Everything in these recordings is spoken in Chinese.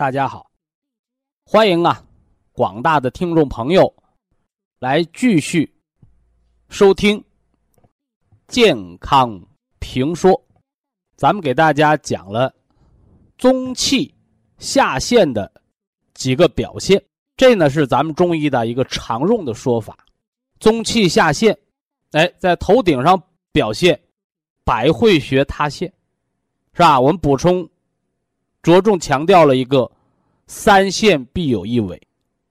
大家好，欢迎啊，广大的听众朋友，来继续收听健康评说。咱们给大家讲了中气下陷的几个表现，这呢是咱们中医的一个常用的说法。中气下陷，哎，在头顶上表现百会穴塌陷，是吧？我们补充。着重强调了一个“三线必有一尾”，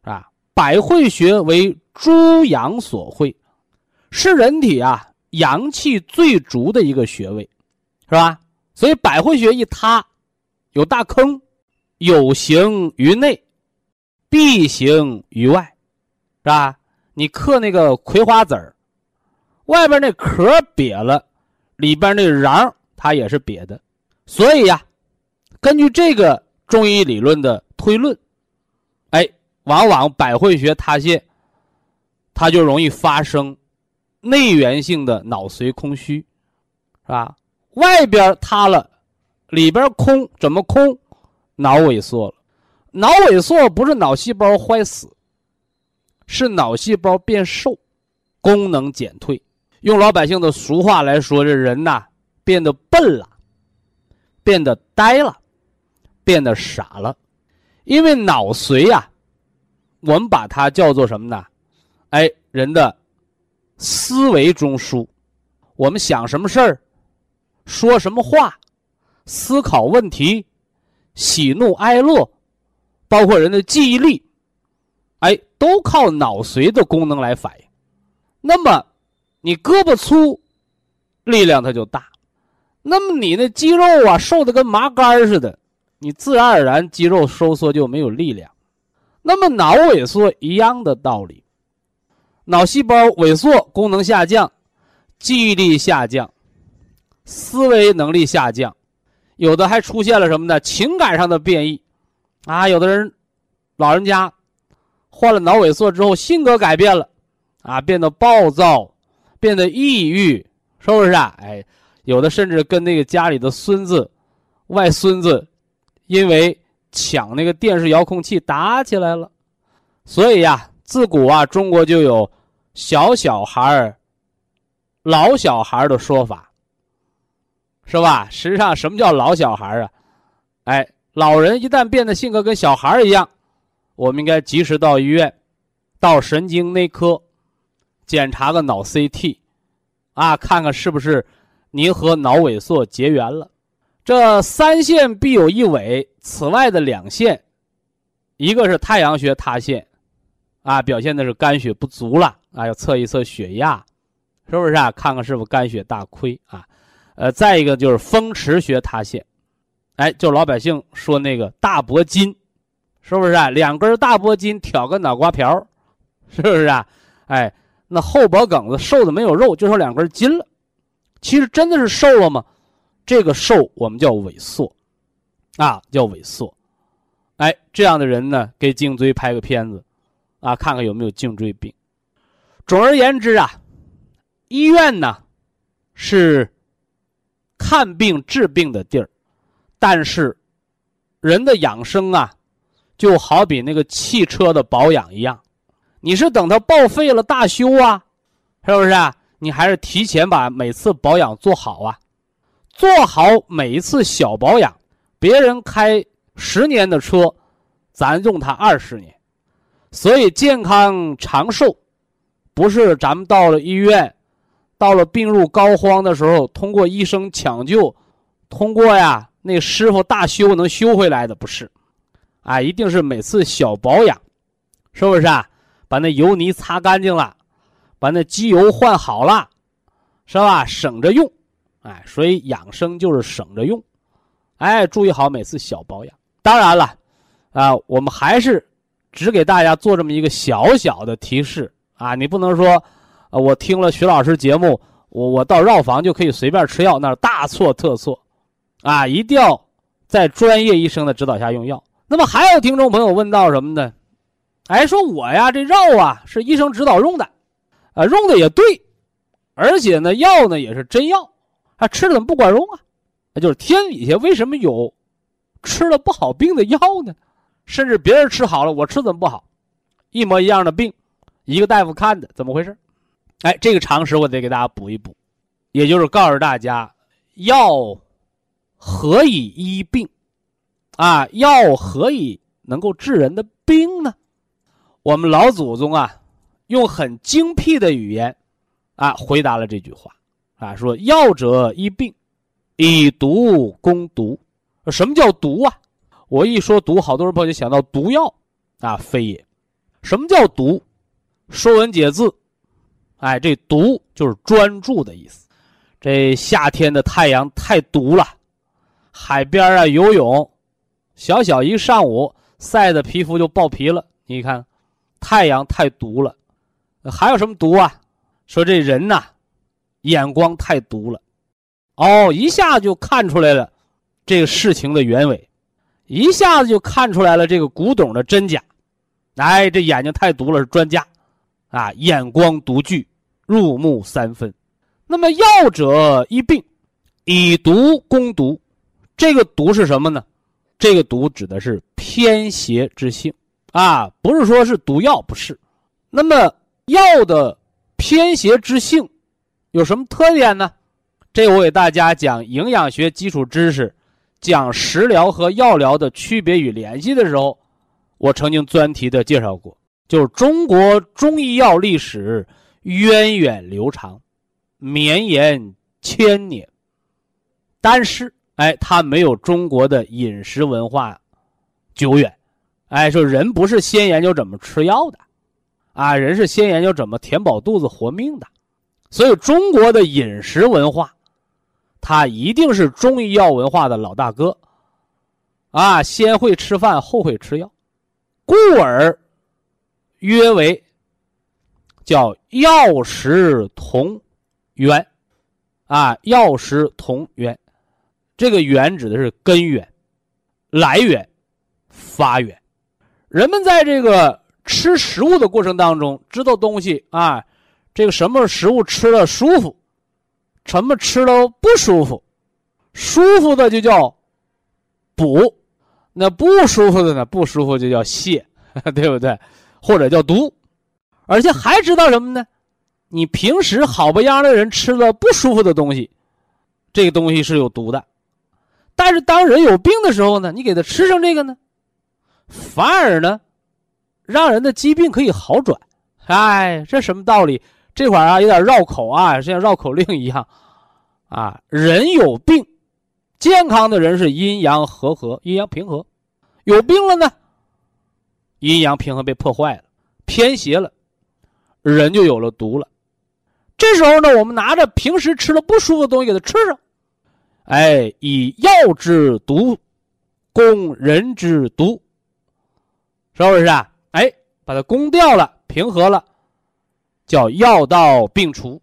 啊，百会穴为诸阳所会，是人体啊阳气最足的一个穴位，是吧？所以百会穴一塌，有大坑，有形于内，必形于外，是吧？你嗑那个葵花籽儿，外边那壳瘪了，里边那瓤它也是瘪的，所以呀。根据这个中医理论的推论，哎，往往百会穴塌陷，它就容易发生内源性的脑髓空虚，是吧？外边塌了，里边空，怎么空？脑萎缩了。脑萎缩不是脑细胞坏死，是脑细胞变瘦，功能减退。用老百姓的俗话来说，这人呐变得笨了，变得呆了。变得傻了，因为脑髓呀，我们把它叫做什么呢？哎，人的思维中枢，我们想什么事儿，说什么话，思考问题，喜怒哀乐，包括人的记忆力，哎，都靠脑髓的功能来反映。那么，你胳膊粗，力量它就大；那么你那肌肉啊，瘦的跟麻杆似的。你自然而然肌肉收缩就没有力量，那么脑萎缩一样的道理，脑细胞萎缩，功能下降，记忆力下降，思维能力下降，有的还出现了什么呢？情感上的变异，啊，有的人，老人家，患了脑萎缩之后，性格改变了，啊，变得暴躁，变得抑郁，是不是啊？哎，有的甚至跟那个家里的孙子、外孙子。因为抢那个电视遥控器打起来了，所以呀，自古啊，中国就有“小小孩儿、老小孩儿的说法，是吧？实际上，什么叫老小孩儿啊？哎，老人一旦变得性格跟小孩儿一样，我们应该及时到医院，到神经内科检查个脑 CT，啊，看看是不是您和脑萎缩结缘了。这三线必有一尾，此外的两线，一个是太阳穴塌陷，啊，表现的是肝血不足了，啊，要测一测血压，是不是啊？看看是否肝血大亏啊？呃，再一个就是风池穴塌陷，哎，就老百姓说那个大脖筋，是不是啊？两根大脖筋挑个脑瓜瓢，是不是啊？哎，那后脖梗子瘦的没有肉，就剩两根筋了，其实真的是瘦了吗？这个瘦我们叫萎缩，啊，叫萎缩，哎，这样的人呢，给颈椎拍个片子，啊，看看有没有颈椎病。总而言之啊，医院呢是看病治病的地儿，但是人的养生啊，就好比那个汽车的保养一样，你是等它报废了大修啊，是不是啊？你还是提前把每次保养做好啊？做好每一次小保养，别人开十年的车，咱用它二十年。所以健康长寿，不是咱们到了医院，到了病入膏肓的时候，通过医生抢救，通过呀那师傅大修能修回来的，不是。啊，一定是每次小保养，是不是啊？把那油泥擦干净了，把那机油换好了，是吧？省着用，哎，所以养生就是省着用，哎，注意好每次小保养。当然了，啊，我们还是只给大家做这么一个小小的提示啊，你不能说，呃，我听了徐老师节目，我我到药房就可以随便吃药，那是大错特错，啊，一定要在专业医生的指导下用药。那么还有听众朋友问到什么呢？哎，说我呀，这药啊是医生指导用的，啊，用的也对，而且呢，药呢也是真药，啊，吃了怎么不管用啊？那就是天底下为什么有吃了不好病的药呢？甚至别人吃好了，我吃怎么不好？一模一样的病，一个大夫看的，怎么回事？哎，这个常识我得给大家补一补，也就是告诉大家，药何以医病？啊，药何以能够治人的病呢？我们老祖宗啊，用很精辟的语言，啊，回答了这句话，啊，说药者医病，以毒攻毒。什么叫毒啊？我一说毒，好多人朋友就想到毒药，啊，非也。什么叫毒？《说文解字》，哎，这毒就是专注的意思。这夏天的太阳太毒了，海边啊游泳，小小一上午晒的皮肤就爆皮了。你看。太阳太毒了，还有什么毒啊？说这人呐，眼光太毒了，哦，一下就看出来了这个事情的原委，一下子就看出来了这个古董的真假。哎，这眼睛太毒了，是专家啊，眼光独具，入木三分。那么药者医病，以毒攻毒，这个毒是什么呢？这个毒指的是偏邪之性。啊，不是说是毒药，不是。那么药的偏邪之性有什么特点呢？这我给大家讲营养学基础知识，讲食疗和药疗的区别与联系的时候，我曾经专题的介绍过，就是中国中医药历史源远流长，绵延千年，但是哎，它没有中国的饮食文化久远。哎，说人不是先研究怎么吃药的，啊，人是先研究怎么填饱肚子活命的，所以中国的饮食文化，它一定是中医药文化的老大哥，啊，先会吃饭后会吃药，故而约为叫药食同源，啊，药食同源，这个源指的是根源、来源、发源。人们在这个吃食物的过程当中，知道东西啊，这个什么食物吃了舒服，什么吃了不舒服，舒服的就叫补，那不舒服的呢？不舒服就叫泻，对不对？或者叫毒，而且还知道什么呢？你平时好不样的人吃了不舒服的东西，这个东西是有毒的，但是当人有病的时候呢，你给他吃上这个呢？反而呢，让人的疾病可以好转，哎，这什么道理？这会儿啊有点绕口啊，像绕口令一样，啊，人有病，健康的人是阴阳和合，阴阳平和，有病了呢，阴阳平衡被破坏了，偏邪了，人就有了毒了。这时候呢，我们拿着平时吃了不舒服的东西给他吃上，哎，以药之毒攻人之毒。是不是啊？哎，把它攻掉了，平和了，叫药到病除，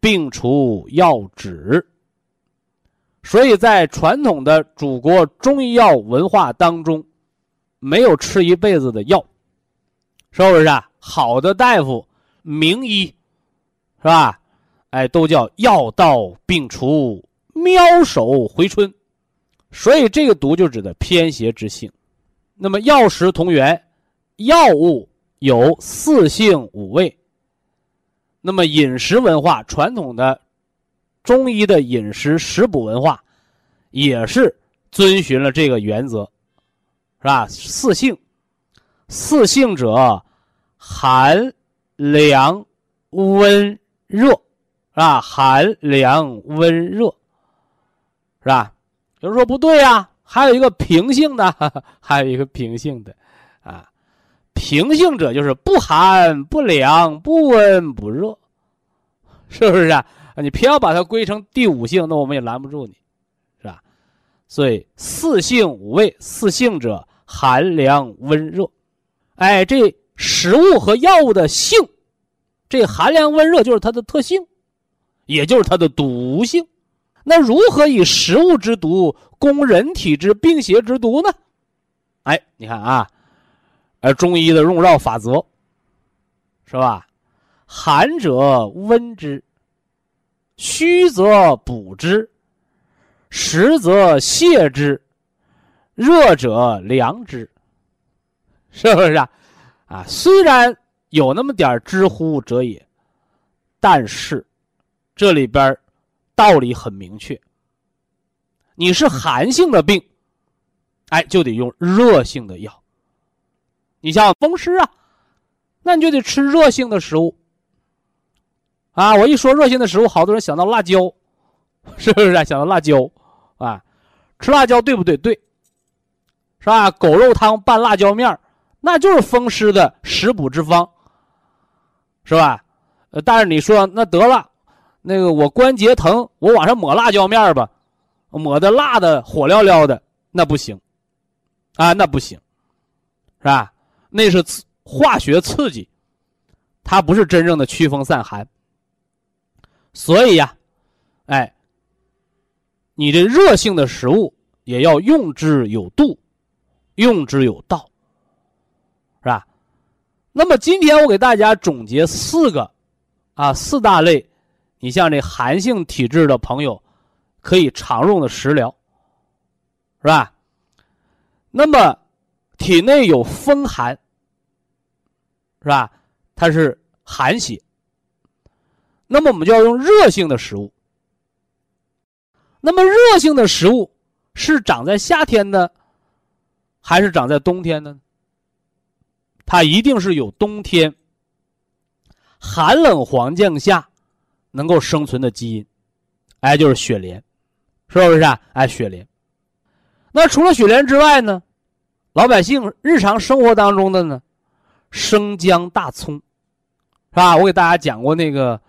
病除药止。所以在传统的祖国中医药文化当中，没有吃一辈子的药，是不是啊？好的大夫、名医，是吧？哎，都叫药到病除，妙手回春。所以这个毒就指的偏邪之性。那么药食同源，药物有四性五味。那么饮食文化，传统的中医的饮食食补文化，也是遵循了这个原则，是吧？四性，四性者，寒、凉、温、热，是吧？寒、凉、温、热，是吧？有人说不对呀，还有一个平性的，还有一个平性的，平性者就是不寒不凉不温不热，是不是啊？你偏要把它归成第五性，那我们也拦不住你，是吧？所以四性五味，四性者寒凉温热，哎，这食物和药物的性，这寒凉温热就是它的特性，也就是它的毒性。那如何以食物之毒攻人体之病邪之毒呢？哎，你看啊，呃，中医的用药法则，是吧？寒者温之，虚则补之，实则泻之，热者凉之，是不是啊？啊，虽然有那么点知乎者也，但是这里边道理很明确，你是寒性的病，哎，就得用热性的药。你像风湿啊，那你就得吃热性的食物。啊，我一说热性的食物，好多人想到辣椒，是不是啊？想到辣椒，啊，吃辣椒对不对？对，是吧？狗肉汤拌辣椒面那就是风湿的食补之方，是吧？呃，但是你说那得了。那个我关节疼，我往上抹辣椒面吧，抹的辣的火燎燎的，那不行，啊，那不行，是吧？那是刺化学刺激，它不是真正的驱风散寒。所以呀，哎，你这热性的食物也要用之有度，用之有道，是吧？那么今天我给大家总结四个，啊，四大类。你像这寒性体质的朋友，可以常用的食疗，是吧？那么体内有风寒，是吧？它是寒邪。那么我们就要用热性的食物。那么热性的食物是长在夏天的，还是长在冬天的？它一定是有冬天寒冷环境下。能够生存的基因，哎，就是雪莲，是不是啊？哎，雪莲。那除了雪莲之外呢，老百姓日常生活当中的呢，生姜、大葱，是吧？我给大家讲过那个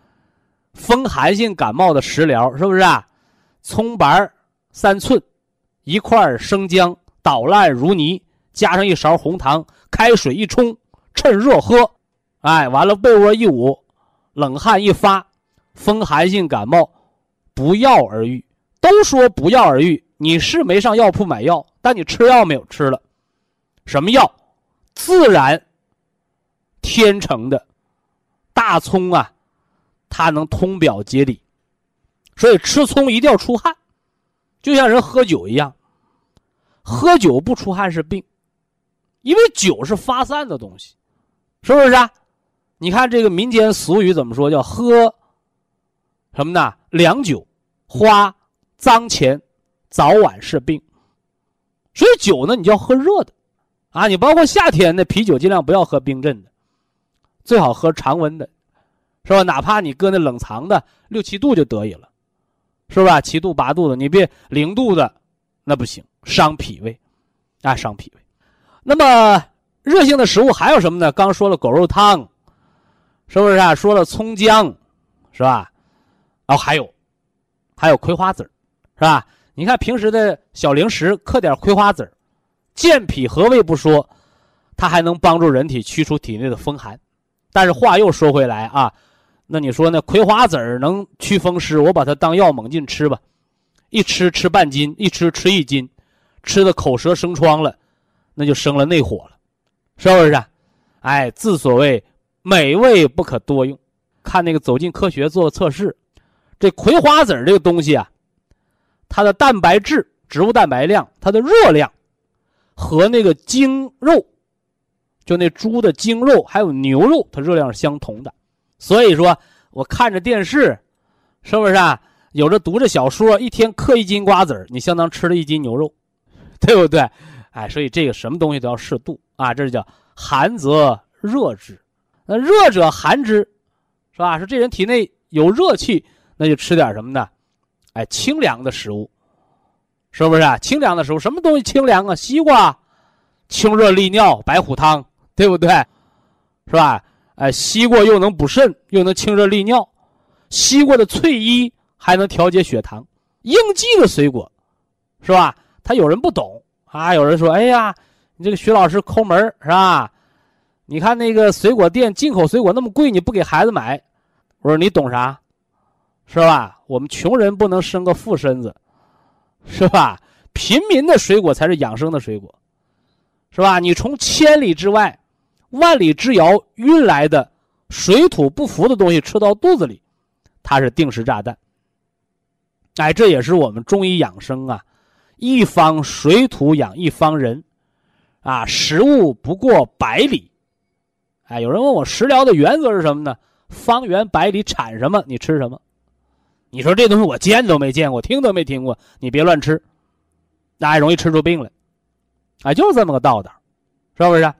风寒性感冒的食疗，是不是啊？葱白三寸，一块生姜捣烂如泥，加上一勺红糖，开水一冲，趁热喝。哎，完了被窝一捂，冷汗一发。风寒性感冒，不药而愈。都说不药而愈，你是没上药铺买药，但你吃药没有？吃了，什么药？自然天成的大葱啊，它能通表解里，所以吃葱一定要出汗，就像人喝酒一样，喝酒不出汗是病，因为酒是发散的东西，是不是啊？你看这个民间俗语怎么说？叫喝。什么呢？凉酒、花、脏钱，早晚是病。所以酒呢，你就要喝热的，啊，你包括夏天的啤酒，尽量不要喝冰镇的，最好喝常温的，是吧？哪怕你搁那冷藏的六七度就得以了，是吧？七度八度的，你别零度的，那不行，伤脾胃，啊，伤脾胃。那么热性的食物还有什么呢？刚说了狗肉汤，是不是啊？说了葱姜，是吧？然后还有，还有葵花籽是吧？你看平时的小零食，嗑点葵花籽健脾和胃不说，它还能帮助人体驱除体内的风寒。但是话又说回来啊，那你说那葵花籽能驱风湿？我把它当药猛进吃吧，一吃吃半斤，一吃吃一斤，吃的口舌生疮了，那就生了内火了，是不是？哎，自所谓美味不可多用，看那个走进科学做测试。这葵花籽这个东西啊，它的蛋白质、植物蛋白量、它的热量，和那个精肉，就那猪的精肉还有牛肉，它热量是相同的。所以说，我看着电视，是不是啊？有着读着小说，一天嗑一斤瓜子你相当吃了一斤牛肉，对不对？哎，所以这个什么东西都要适度啊，这叫寒则热之，那热者寒之，是吧？说这人体内有热气，那就吃点什么呢？哎，清凉的食物，是不是啊？清凉的食物，什么东西清凉啊？西瓜，清热利尿，白虎汤，对不对？是吧？哎，西瓜又能补肾，又能清热利尿，西瓜的翠衣还能调节血糖，应季的水果，是吧？他有人不懂啊，有人说：“哎呀，你这个徐老师抠门是吧？你看那个水果店进口水果那么贵，你不给孩子买？”我说：“你懂啥？是吧？我们穷人不能生个富身子，是吧？平民的水果才是养生的水果，是吧？你从千里之外、万里之遥运来的水土不服的东西吃到肚子里，它是定时炸弹。哎，这也是我们中医养生啊。”一方水土养一方人，啊，食物不过百里，哎，有人问我食疗的原则是什么呢？方圆百里产什么，你吃什么？你说这东西我见都没见过，听都没听过，你别乱吃，那还容易吃出病来，啊，就是这么个道道，是不是？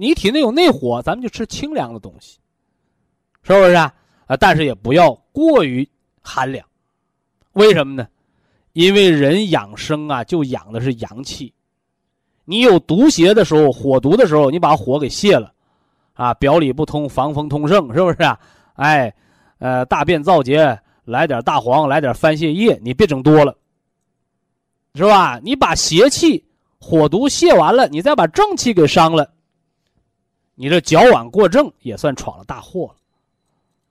你体内有内火，咱们就吃清凉的东西，是不是啊？啊，但是也不要过于寒凉，为什么呢？因为人养生啊，就养的是阳气。你有毒邪的时候，火毒的时候，你把火给泄了，啊，表里不通，防风通圣，是不是啊？哎，呃，大便燥结，来点大黄，来点番泻叶，你别整多了，是吧？你把邪气、火毒泄完了，你再把正气给伤了，你这矫枉过正，也算闯了大祸了，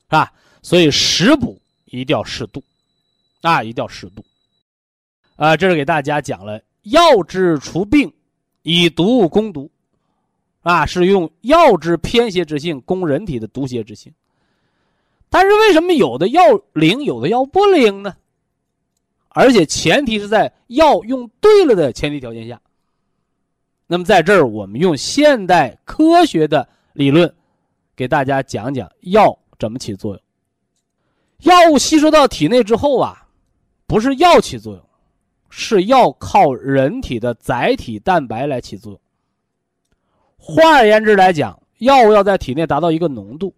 是吧？所以食补一定要适度，啊，一定要适度。啊，这是给大家讲了药治除病，以毒攻毒，啊，是用药治偏邪之性攻人体的毒邪之性。但是为什么有的药灵，有的药不灵呢？而且前提是在药用对了的前提条件下。那么在这儿，我们用现代科学的理论，给大家讲讲药怎么起作用。药物吸收到体内之后啊，不是药起作用。是要靠人体的载体蛋白来起作用。换而言之来讲，药物要在体内达到一个浓度，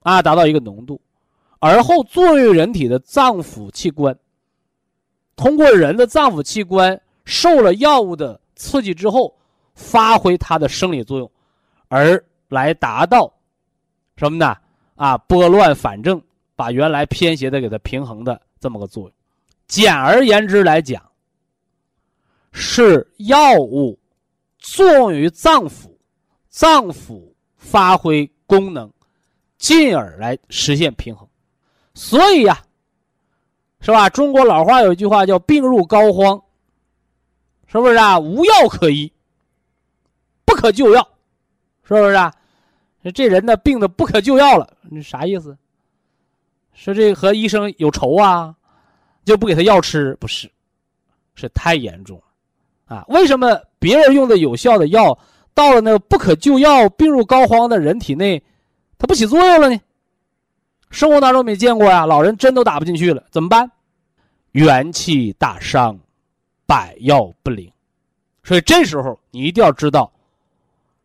啊，达到一个浓度，而后作用人体的脏腑器官。通过人的脏腑器官受了药物的刺激之后，发挥它的生理作用，而来达到什么呢？啊，拨乱反正，把原来偏邪的给它平衡的这么个作用。简而言之来讲，是药物作用于脏腑，脏腑发挥功能，进而来实现平衡。所以呀，是吧？中国老话有一句话叫“病入膏肓”，是不是啊？无药可医，可救药，是不是啊？这人呢，病的不可救药了，你啥意思？说这和医生有仇啊？就不给他药吃，不是，是太严重了，啊？为什么别人用的有效的药，到了那个不可救药、病入膏肓的人体内，它不起作用了呢？生活当中没见过呀，老人针都打不进去了，怎么办？元气大伤，百药不灵，所以这时候你一定要知道，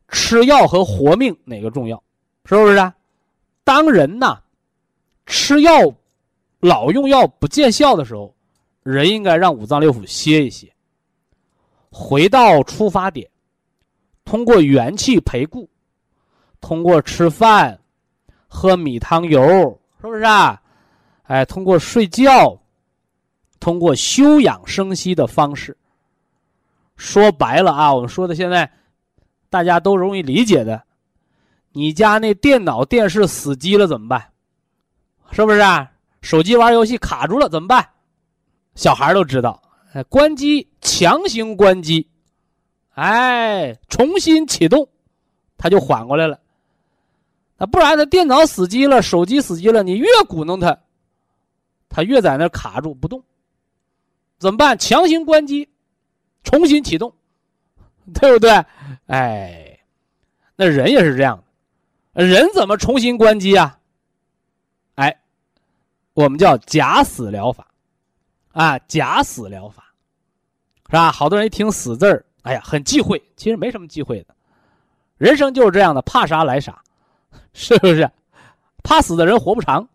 吃药和活命哪个重要，是不是？啊？当人呐，吃药。老用药不见效的时候，人应该让五脏六腑歇一歇，回到出发点，通过元气培固，通过吃饭、喝米汤油，是不是啊？哎，通过睡觉，通过休养生息的方式。说白了啊，我们说的现在大家都容易理解的，你家那电脑、电视死机了怎么办？是不是啊？手机玩游戏卡住了怎么办？小孩都知道，关机，强行关机，哎，重新启动，他就缓过来了。那不然他电脑死机了，手机死机了，你越鼓弄他，他越在那卡住不动。怎么办？强行关机，重新启动，对不对？哎，那人也是这样的，人怎么重新关机啊？哎。我们叫假死疗法，啊，假死疗法，是吧？好多人一听死字儿，哎呀，很忌讳，其实没什么忌讳的，人生就是这样的，怕啥来啥，是不是？怕死的人活不长，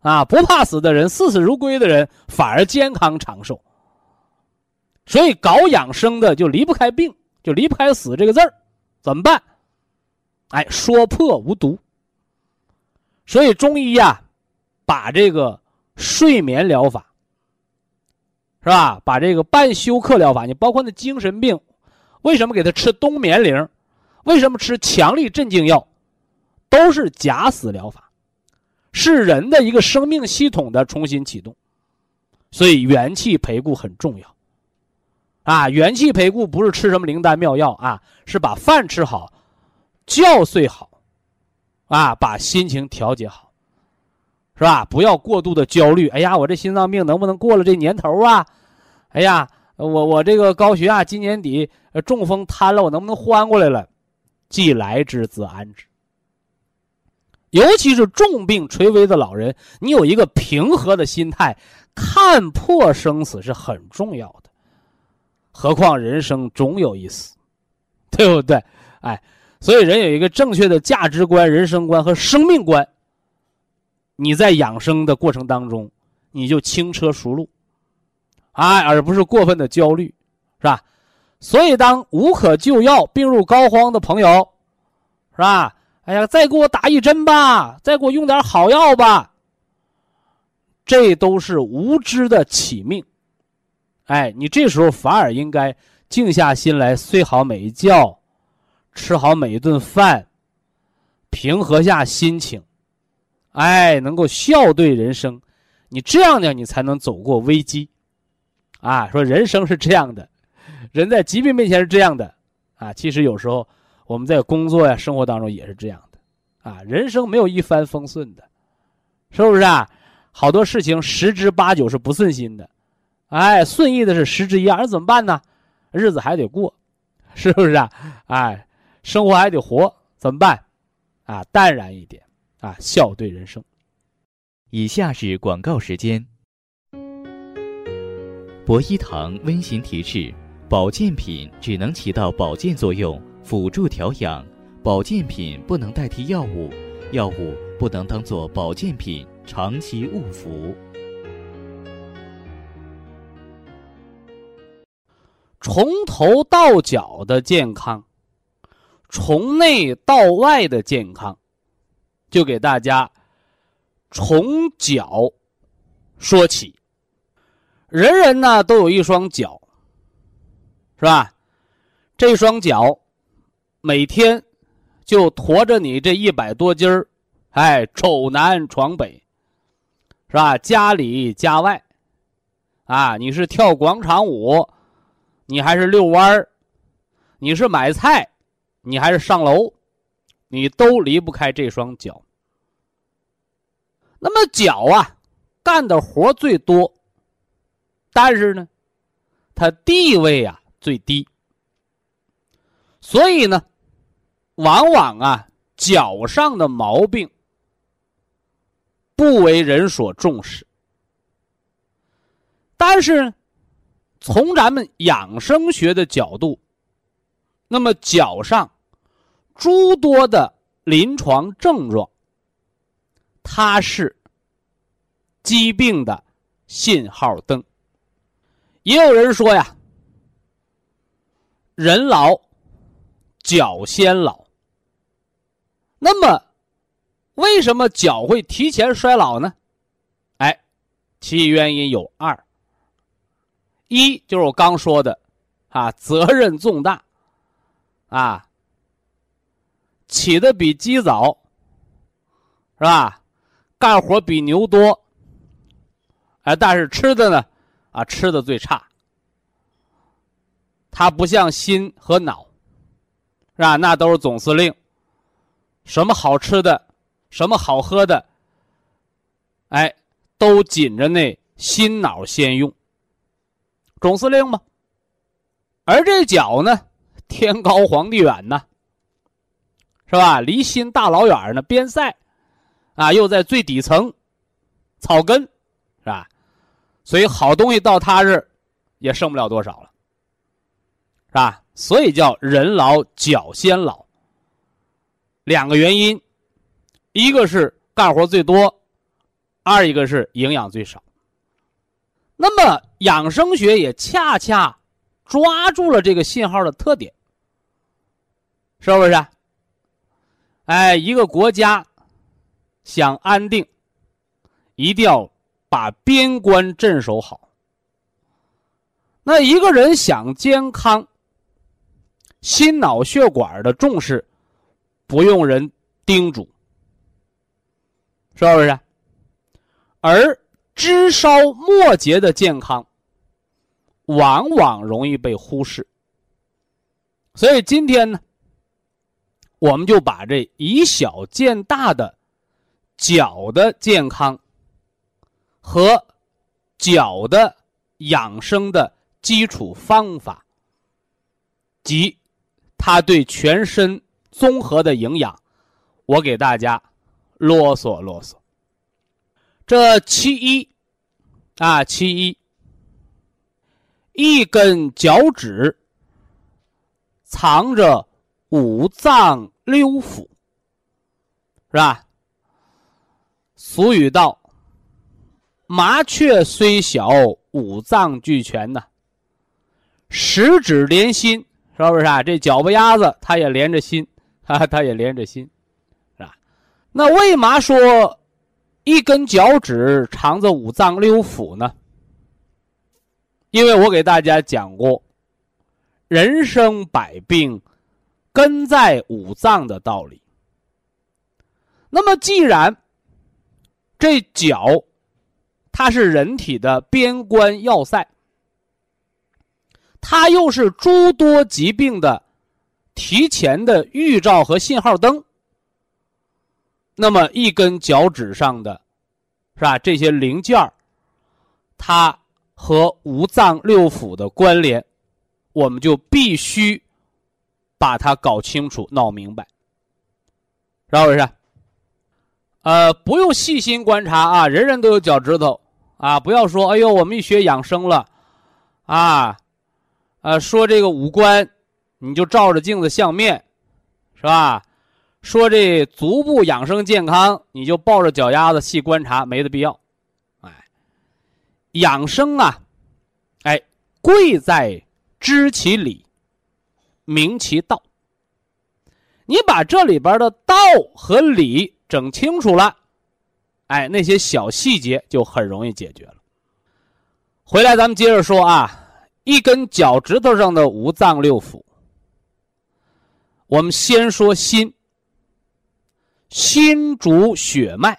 啊，不怕死的人，视死如归的人反而健康长寿。所以搞养生的就离不开病，就离不开死这个字儿，怎么办？哎，说破无毒。所以中医呀，把这个睡眠疗法，是吧？把这个半休克疗法，你包括那精神病，为什么给他吃冬眠灵？为什么吃强力镇静药？都是假死疗法，是人的一个生命系统的重新启动。所以元气培固很重要。啊，元气培固不是吃什么灵丹妙药啊，是把饭吃好，觉睡好，啊，把心情调节好，是吧？不要过度的焦虑。哎呀，我这心脏病能不能过了这年头啊？哎呀，我我这个高血压今年底中风瘫了，我能不能缓过来了？既来之则安之。尤其是重病垂危的老人，你有一个平和的心态，看破生死是很重要的。何况人生总有一死，对不对？哎，所以人有一个正确的价值观、人生观和生命观。你在养生的过程当中，你就轻车熟路，哎，而不是过分的焦虑，是吧？所以，当无可救药、病入膏肓的朋友，是吧？哎呀，再给我打一针吧，再给我用点好药吧。这都是无知的起命。哎，你这时候反而应该静下心来，睡好每一觉，吃好每一顿饭，平和下心情，哎，能够笑对人生，你这样呢，你才能走过危机。啊，说人生是这样的，人在疾病面前是这样的，啊，其实有时候我们在工作呀、生活当中也是这样的，啊，人生没有一帆风顺的，是不是啊？好多事情十之八九是不顺心的。哎，顺意的是十之一二，怎么办呢？日子还得过，是不是啊？哎，生活还得活，怎么办？啊，淡然一点，啊，笑对人生。以下是广告时间。博一堂温馨提示：保健品只能起到保健作用，辅助调养；保健品不能代替药物，药物不能当做保健品长期误服。从头到脚的健康，从内到外的健康，就给大家从脚说起。人人呢都有一双脚，是吧？这双脚每天就驮着你这一百多斤儿，哎，走南闯北，是吧？家里家外，啊，你是跳广场舞。你还是遛弯儿，你是买菜，你还是上楼，你都离不开这双脚。那么脚啊，干的活最多，但是呢，它地位啊最低，所以呢，往往啊脚上的毛病不为人所重视，但是。从咱们养生学的角度，那么脚上诸多的临床症状，它是疾病的信号灯。也有人说呀，人老脚先老。那么，为什么脚会提前衰老呢？哎，其原因有二。一就是我刚说的，啊，责任重大，啊，起的比鸡早，是吧？干活比牛多，哎，但是吃的呢，啊，吃的最差。他不像心和脑，是吧？那都是总司令，什么好吃的，什么好喝的，哎，都紧着那心脑先用。总司令嘛，而这脚呢，天高皇帝远呐，是吧？离心大老远呢，边塞，啊，又在最底层，草根，是吧？所以好东西到他这，也剩不了多少了，是吧？所以叫人老脚先老。两个原因，一个是干活最多，二一个是营养最少。那么养生学也恰恰抓住了这个信号的特点，是不是？哎，一个国家想安定，一定要把边关镇守好。那一个人想健康，心脑血管的重视不用人叮嘱，是不是？而枝梢末节的健康，往往容易被忽视。所以今天呢？我们就把这以小见大的脚的健康和脚的养生的基础方法，及它对全身综合的营养，我给大家啰嗦啰嗦。这其一啊，其一，一根脚趾藏着。五脏六腑，是吧？俗语道：“麻雀虽小，五脏俱全呐。”十指连心，是不是啊？这脚巴丫子它也连着心，哈，它也连着心，是吧？那为嘛说一根脚趾藏着五脏六腑呢？因为我给大家讲过，人生百病。根在五脏的道理。那么，既然这脚它是人体的边关要塞，它又是诸多疾病的提前的预兆和信号灯，那么一根脚趾上的，是吧？这些零件它和五脏六腑的关联，我们就必须。把它搞清楚、闹明白，是不是？呃，不用细心观察啊，人人都有脚趾头啊！不要说，哎呦，我们一学养生了，啊，呃，说这个五官，你就照着镜子相面，是吧？说这足部养生健康，你就抱着脚丫子细观察，没的必要。哎，养生啊，哎，贵在知其理。明其道，你把这里边的道和理整清楚了，哎，那些小细节就很容易解决了。回来咱们接着说啊，一根脚趾头上的五脏六腑，我们先说心，心主血脉，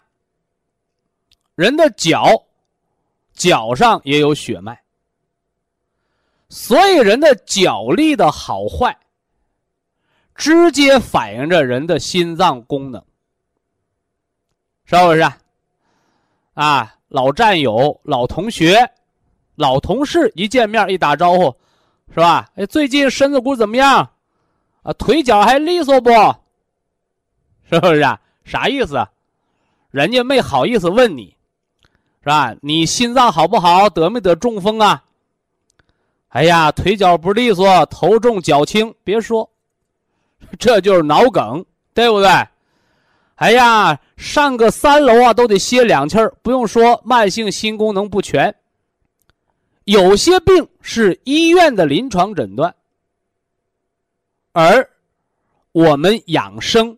人的脚，脚上也有血脉。所以，人的脚力的好坏，直接反映着人的心脏功能，是不是？啊，老战友、老同学、老同事一见面一打招呼，是吧？哎，最近身子骨怎么样？啊，腿脚还利索不？是不是？啊？啥意思？人家没好意思问你，是吧？你心脏好不好？得没得中风啊？哎呀，腿脚不利索，头重脚轻，别说，这就是脑梗，对不对？哎呀，上个三楼啊，都得歇两气儿。不用说，慢性心功能不全。有些病是医院的临床诊断，而我们养生，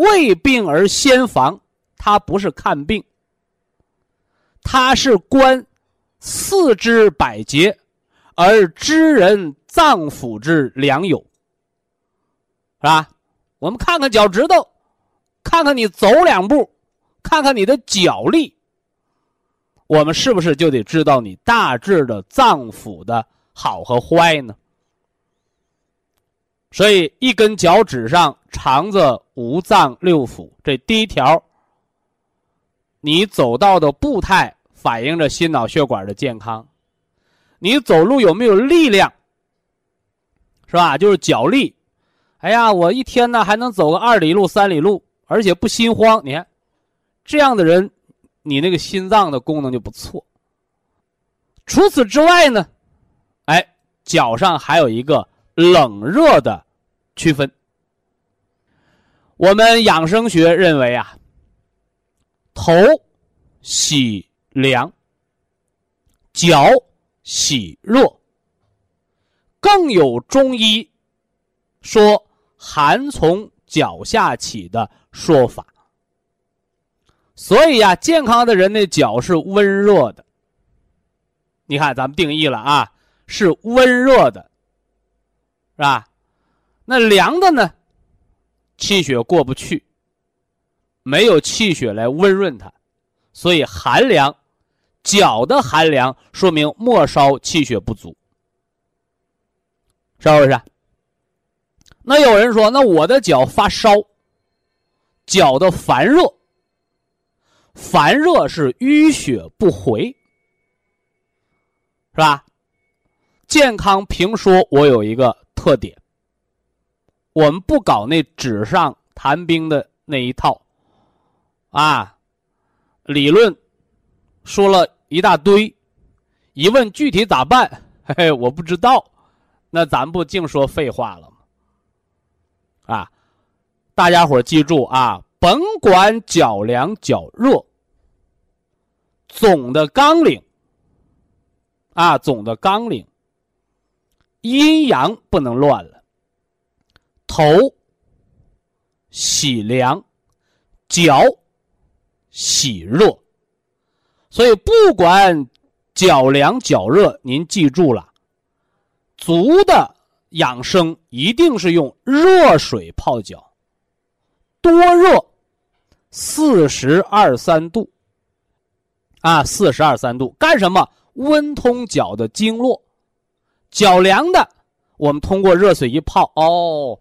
为病而先防，它不是看病，它是观四肢百节。而知人脏腑之良友，是吧？我们看看脚趾头，看看你走两步，看看你的脚力，我们是不是就得知道你大致的脏腑的好和坏呢？所以，一根脚趾上藏着五脏六腑，这第一条，你走道的步态反映着心脑血管的健康。你走路有没有力量？是吧？就是脚力。哎呀，我一天呢还能走个二里路、三里路，而且不心慌。你看，这样的人，你那个心脏的功能就不错。除此之外呢，哎，脚上还有一个冷热的区分。我们养生学认为啊，头喜凉，脚喜热，更有中医说寒从脚下起的说法。所以呀，健康的人的脚是温热的。你看，咱们定义了啊，是温热的，是吧？那凉的呢？气血过不去，没有气血来温润它，所以寒凉。脚的寒凉说明末梢气血不足，是不是？那有人说，那我的脚发烧，脚的烦热。烦热是淤血不回，是吧？健康评说，我有一个特点，我们不搞那纸上谈兵的那一套，啊，理论说了一大堆，一问具体咋办？嘿 嘿，我不知道，那咱不净说废话了吗？啊，大家伙记住啊！甭管脚凉脚热，总的纲领啊，总的纲领，阴阳不能乱了。头喜凉，脚喜热，所以不管脚凉脚热，您记住了，足的养生一定是用热水泡脚，多热。四十二三度，啊，四十二三度干什么？温通脚的经络，脚凉的，我们通过热水一泡，哦，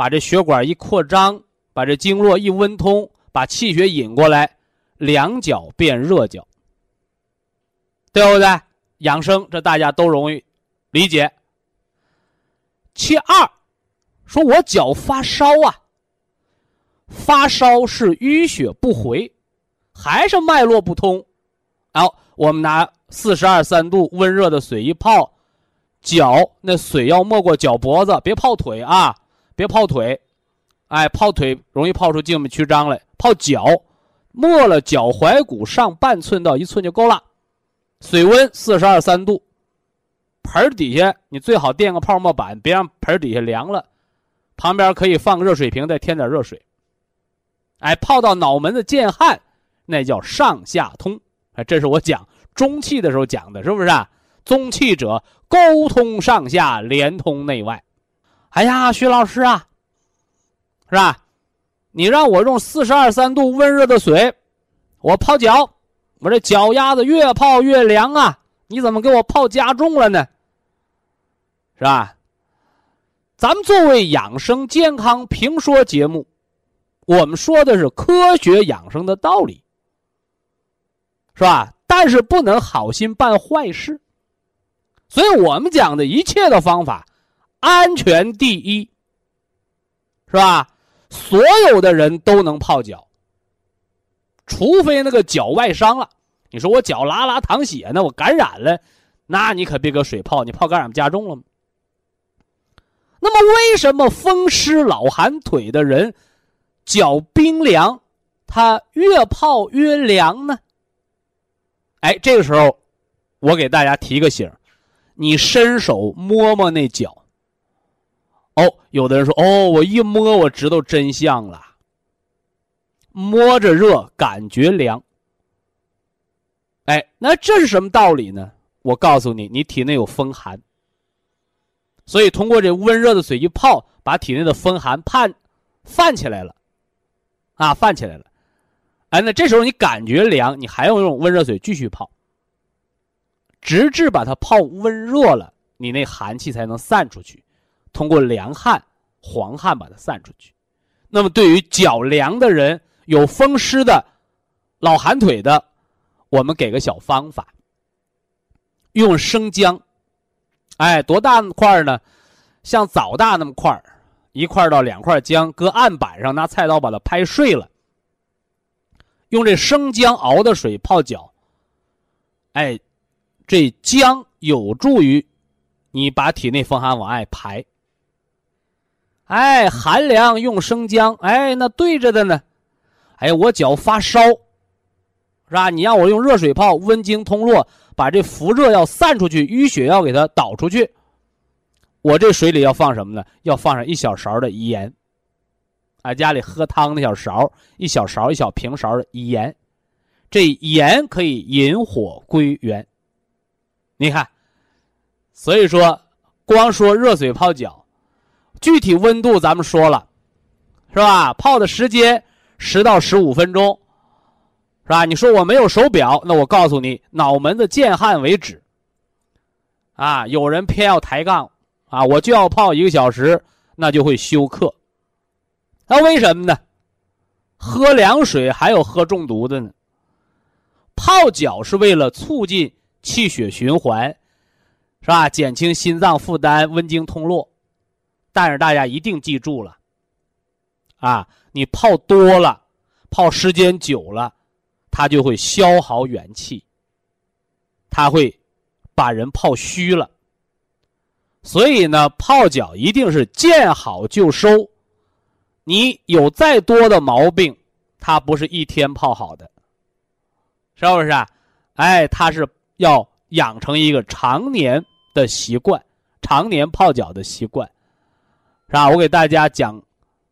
把这血管一扩张，把这经络一温通，把气血引过来，凉脚变热脚，对不对？养生这大家都容易理解。其二，说我脚发烧啊。发烧是淤血不回，还是脉络不通？好，我们拿四十二三度温热的水一泡，脚那水要没过脚脖子，别泡腿啊，别泡腿，哎，泡腿容易泡出静脉曲张来。泡脚，没了脚踝骨上半寸到一寸就够了。水温四十二三度，盆底下你最好垫个泡沫板，别让盆底下凉了。旁边可以放个热水瓶，再添点热水。哎，泡到脑门子见汗，那叫上下通。哎，这是我讲中气的时候讲的，是不是啊？中气者，沟通上下，连通内外。哎呀，徐老师啊，是吧？你让我用四十二三度温热的水，我泡脚，我这脚丫子越泡越凉啊！你怎么给我泡加重了呢？是吧？咱们作为养生健康评说节目。我们说的是科学养生的道理，是吧？但是不能好心办坏事，所以我们讲的一切的方法，安全第一，是吧？所有的人都能泡脚，除非那个脚外伤了。你说我脚拉拉淌血呢，我感染了，那你可别搁水泡，你泡感染不加重了吗？那么为什么风湿老寒腿的人？脚冰凉，他越泡越凉呢。哎，这个时候，我给大家提个醒你伸手摸摸那脚。哦，有的人说，哦，我一摸我知道真相了。摸着热，感觉凉。哎，那这是什么道理呢？我告诉你，你体内有风寒，所以通过这温热的水一泡，把体内的风寒判泛起来了。啊，泛起来了，哎，那这时候你感觉凉，你还要用温热水继续泡，直至把它泡温热了，你那寒气才能散出去，通过凉汗、黄汗把它散出去。那么，对于脚凉的人、有风湿的、老寒腿的，我们给个小方法，用生姜，哎，多大块呢？像枣大那么块。一块到两块姜，搁案板上，拿菜刀把它拍碎了。用这生姜熬的水泡脚。哎，这姜有助于你把体内风寒往外排。哎，寒凉用生姜，哎，那对着的呢。哎，我脚发烧，是吧？你让我用热水泡，温经通络，把这伏热要散出去，淤血要给它导出去。我这水里要放什么呢？要放上一小勺的盐。啊，家里喝汤那小勺，一小勺一小平勺的盐，这盐可以引火归元。你看，所以说，光说热水泡脚，具体温度咱们说了，是吧？泡的时间十到十五分钟，是吧？你说我没有手表，那我告诉你，脑门子见汗为止。啊，有人偏要抬杠，啊，我就要泡一个小时，那就会休克。那为什么呢？喝凉水还有喝中毒的呢。泡脚是为了促进气血循环，是吧？减轻心脏负担，温经通络。但是大家一定记住了，啊，你泡多了，泡时间久了，它就会消耗元气，它会把人泡虚了。所以呢，泡脚一定是见好就收。你有再多的毛病，它不是一天泡好的，是不是啊？哎，它是要养成一个常年的习惯，常年泡脚的习惯，是吧？我给大家讲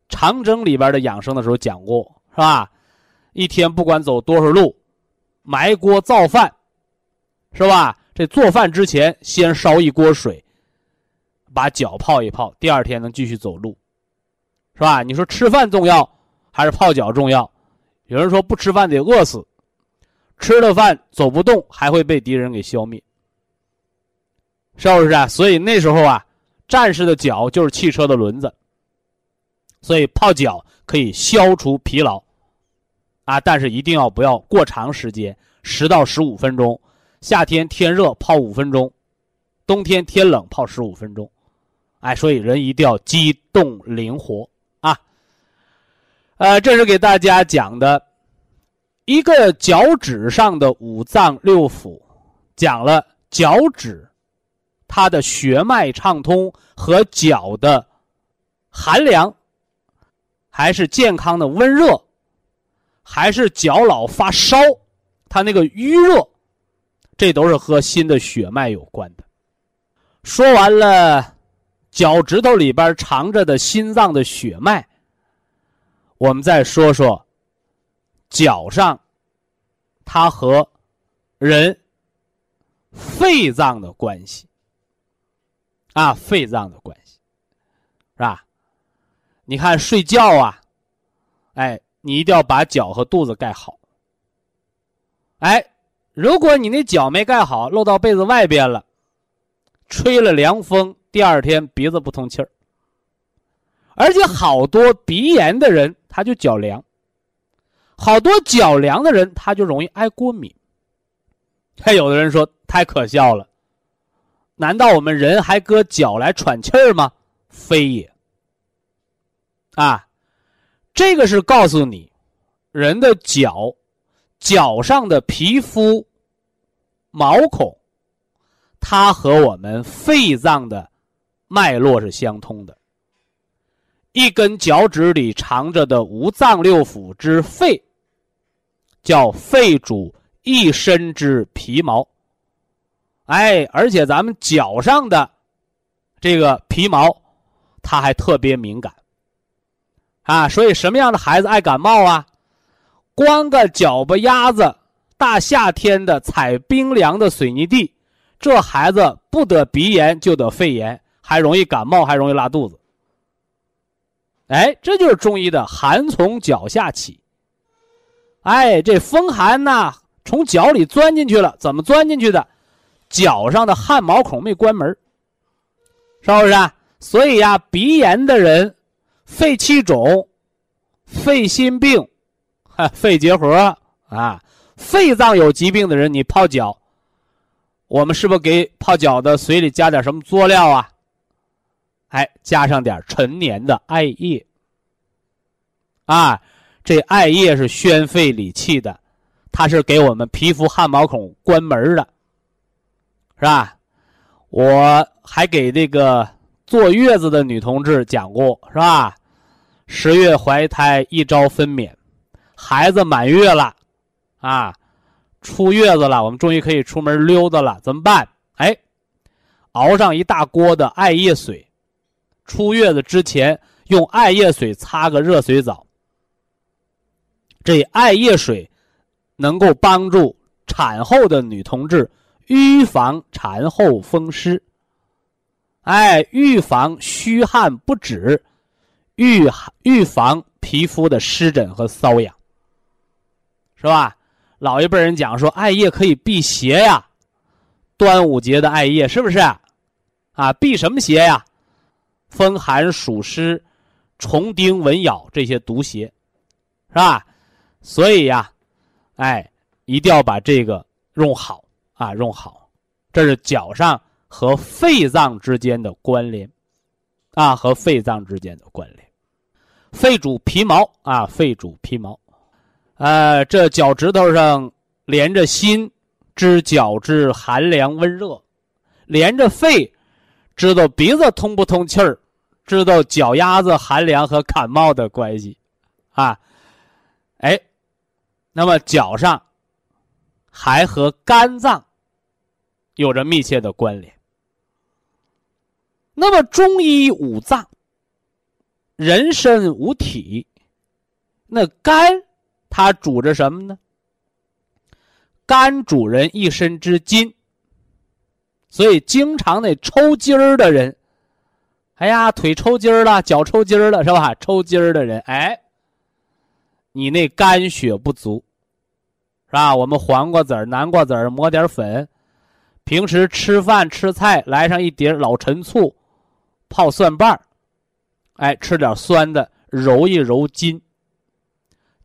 长征里边的养生的时候讲过，是吧？一天不管走多少路，埋锅造饭，是吧？这做饭之前先烧一锅水，把脚泡一泡，第二天能继续走路。是吧？你说吃饭重要还是泡脚重要？有人说不吃饭得饿死，吃了饭走不动还会被敌人给消灭，是不是啊？所以那时候啊，战士的脚就是汽车的轮子，所以泡脚可以消除疲劳，啊，但是一定要不要过长时间，十到十五分钟。夏天天热泡五分钟，冬天天冷泡十五分钟，哎，所以人一定要机动灵活啊。呃，这是给大家讲的一个脚趾上的五脏六腑，讲了脚趾它的血脉畅通和脚的寒凉，还是健康的温热，还是脚老发烧，它那个淤热，这都是和心的血脉有关的。说完了脚趾头里边藏着的心脏的血脉。我们再说说脚上，它和人肺脏的关系啊，肺脏的关系是吧？你看睡觉啊，哎，你一定要把脚和肚子盖好。哎，如果你那脚没盖好，露到被子外边了，吹了凉风，第二天鼻子不通气儿。而且好多鼻炎的人。他就脚凉，好多脚凉的人，他就容易爱过敏。还有的人说太可笑了，难道我们人还搁脚来喘气儿吗？非也。啊，这个是告诉你，人的脚，脚上的皮肤、毛孔，它和我们肺脏的脉络是相通的。一根脚趾里藏着的五脏六腑之肺，叫肺主一身之皮毛。哎，而且咱们脚上的这个皮毛，它还特别敏感啊。所以什么样的孩子爱感冒啊？光个脚巴丫子，大夏天的踩冰凉的水泥地，这孩子不得鼻炎就得肺炎，还容易感冒，还容易拉肚子。哎，这就是中医的寒从脚下起。哎，这风寒呐，从脚里钻进去了，怎么钻进去的？脚上的汗毛孔没关门，是不是？啊？所以呀，鼻炎的人、肺气肿、肺心病、肺结核啊，肺脏有疾病的人，你泡脚，我们是不是给泡脚的水里加点什么佐料啊？哎，加上点陈年的艾叶，啊，这艾叶是宣肺理气的，它是给我们皮肤汗毛孔关门的，是吧？我还给这个坐月子的女同志讲过，是吧？十月怀胎，一朝分娩，孩子满月了，啊，出月子了，我们终于可以出门溜达了，怎么办？哎，熬上一大锅的艾叶水，出月子之前用艾叶水擦个热水澡。这艾叶水能够帮助产后的女同志预防产后风湿，哎，预防虚汗不止，预预防皮肤的湿疹和瘙痒，是吧？老一辈人讲说艾叶可以辟邪呀，端午节的艾叶是不是？啊，辟什么邪呀？风寒暑湿、虫叮蚊咬这些毒邪，是吧？所以呀，哎，一定要把这个用好啊，用好，这是脚上和肺脏之间的关联，啊，和肺脏之间的关联。肺主皮毛啊，肺主皮毛，呃，这脚趾头上连着心，知脚趾寒凉温热；连着肺，知道鼻子通不通气儿，知道脚丫子寒凉和感冒的关系，啊，哎。那么脚上还和肝脏有着密切的关联。那么中医五脏，人身五体，那肝它主着什么呢？肝主人一身之筋，所以经常那抽筋儿的人，哎呀，腿抽筋儿了，脚抽筋儿了，是吧？抽筋儿的人，哎，你那肝血不足。是吧？我们黄瓜籽南瓜籽磨点粉，平时吃饭吃菜来上一碟老陈醋，泡蒜瓣哎，吃点酸的，揉一揉筋。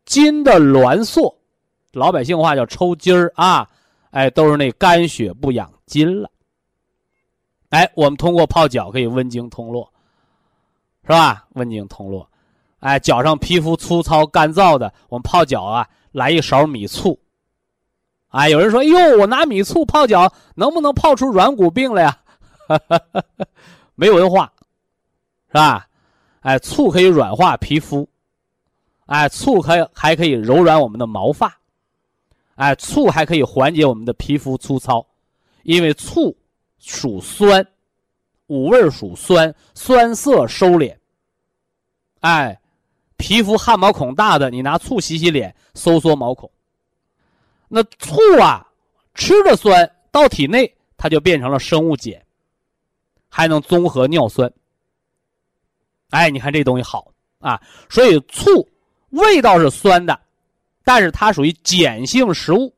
筋的挛缩，老百姓话叫抽筋儿啊，哎，都是那肝血不养筋了。哎，我们通过泡脚可以温经通络，是吧？温经通络，哎，脚上皮肤粗糙干燥的，我们泡脚啊，来一勺米醋。哎，有人说：“哟，我拿米醋泡脚，能不能泡出软骨病来呀？” 没文化，是吧？哎，醋可以软化皮肤，哎，醋可以还可以柔软我们的毛发，哎，醋还可以缓解我们的皮肤粗糙，因为醋属酸，五味属酸，酸涩收敛。哎，皮肤汗毛孔大的，你拿醋洗洗脸，收缩毛孔。那醋啊，吃的酸到体内，它就变成了生物碱，还能综合尿酸。哎，你看这东西好啊，所以醋味道是酸的，但是它属于碱性食物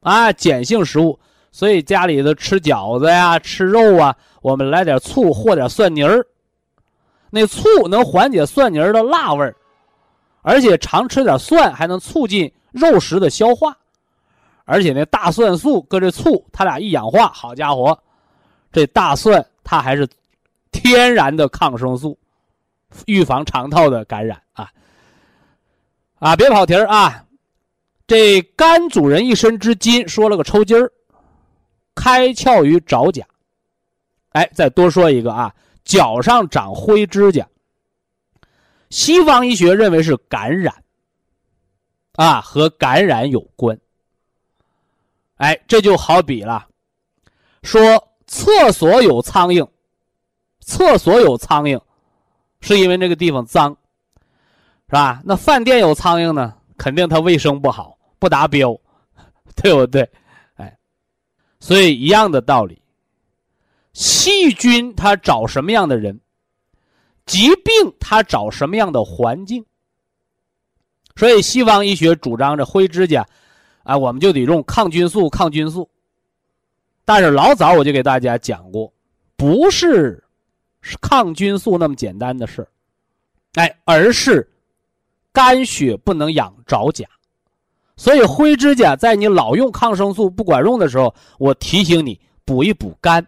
啊，碱性食物。所以家里头吃饺子呀、吃肉啊，我们来点醋和点蒜泥儿，那醋能缓解蒜泥儿的辣味儿，而且常吃点蒜还能促进。肉食的消化，而且那大蒜素搁这醋，它俩一氧化，好家伙，这大蒜它还是天然的抗生素，预防肠道的感染啊！啊，别跑题儿啊！这肝主人一身之筋，说了个抽筋儿，开窍于爪甲。哎，再多说一个啊，脚上长灰指甲，西方医学认为是感染。啊，和感染有关。哎，这就好比了，说厕所有苍蝇，厕所有苍蝇，是因为那个地方脏，是吧？那饭店有苍蝇呢，肯定它卫生不好，不达标，对不对？哎，所以一样的道理，细菌它找什么样的人，疾病它找什么样的环境。所以西方医学主张着灰指甲，啊，我们就得用抗菌素，抗菌素。但是老早我就给大家讲过，不是抗菌素那么简单的事哎，而是肝血不能养爪甲，所以灰指甲在你老用抗生素不管用的时候，我提醒你补一补肝，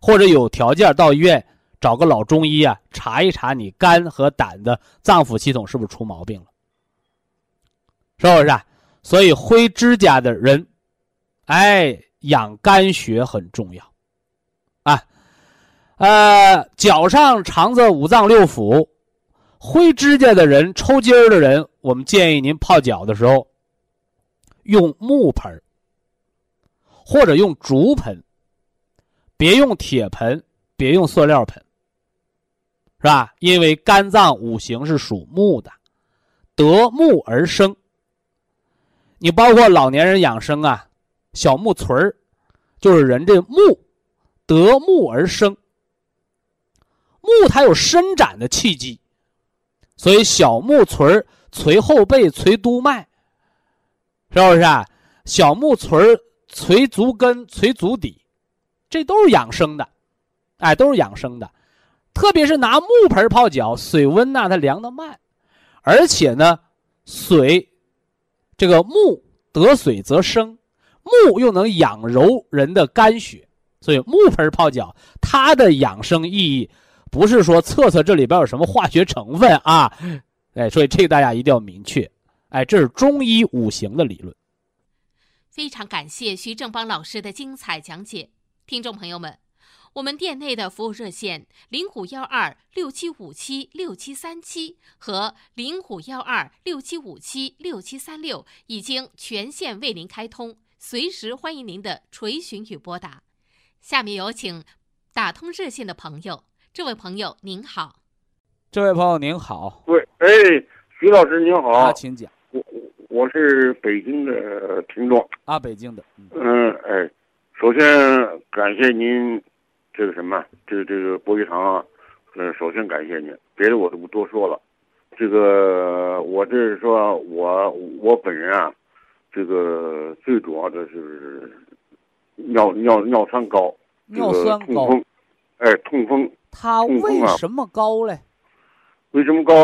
或者有条件到医院找个老中医啊，查一查你肝和胆的脏腑系统是不是出毛病了。是不是？啊？所以灰指甲的人，哎，养肝血很重要。啊，呃，脚上肠子五脏六腑，灰指甲的人、抽筋儿的人，我们建议您泡脚的时候用木盆或者用竹盆，别用铁盆，别用塑料盆，是吧？因为肝脏五行是属木的，得木而生。你包括老年人养生啊，小木锤儿，就是人这木得木而生。木它有伸展的气机，所以小木锤儿捶后背、捶督脉，是不是啊？小木锤儿捶足跟、捶足底，这都是养生的，哎，都是养生的。特别是拿木盆泡脚，水温呐它凉得慢，而且呢，水。这个木得水则生，木又能养柔人的肝血，所以木盆泡脚，它的养生意义不是说测测这里边有什么化学成分啊，哎，所以这个大家一定要明确，哎，这是中医五行的理论。非常感谢徐正邦老师的精彩讲解，听众朋友们。我们店内的服务热线零五幺二六七五七六七三七和零五幺二六七五七六七三六已经全线为您开通，随时欢迎您的垂询与拨打。下面有请打通热线的朋友，这位朋友您好。这位朋友您好。喂，哎，徐老师您好。啊，请讲。我我是北京的听众。啊，北京的。嗯，哎，首先感谢您。这个什么，这个这个博玉堂啊，呃，首先感谢你，别的我都不多说了。这个我这是说，我我本人啊，这个最主要的是尿尿尿酸高，尿酸高，哎，痛风。他为什么高嘞？为什么高？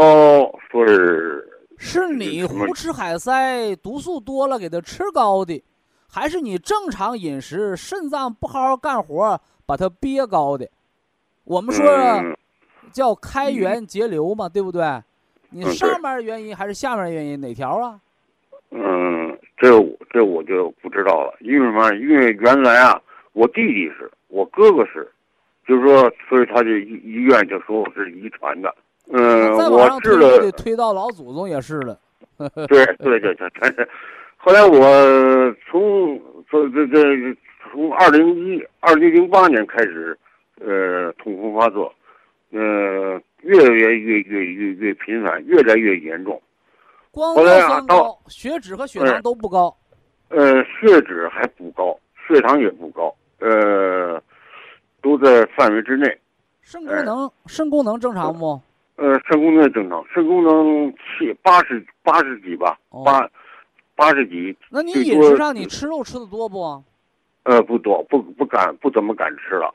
说是是你胡吃海塞，毒素多了给他吃高的，还是你正常饮食，肾脏不好好干活？把它憋高的，我们说叫开源节流嘛，对不对？你上面原因还是下面原因哪条啊？嗯，这这我就不知道了，因为什么？因为原来啊，我弟弟是我哥哥是，就是说，所以他就医医院就说我是遗传的。嗯，我治了，推到老祖宗也是了。对对对对，后来我从这这这。从二零一二零零八年开始，呃，痛风发作，呃，越来越越越越越频繁，越来越严重。光尿酸高，血脂和血糖都不高。呃，血脂还不高，血糖也不高，呃，都在范围之内。肾功能，肾功能正常不？呃，肾功能正常，肾功能七八十八十几吧，八八十几。那你饮食上你吃肉吃的多不？呃，不多，不不敢，不怎么敢吃了。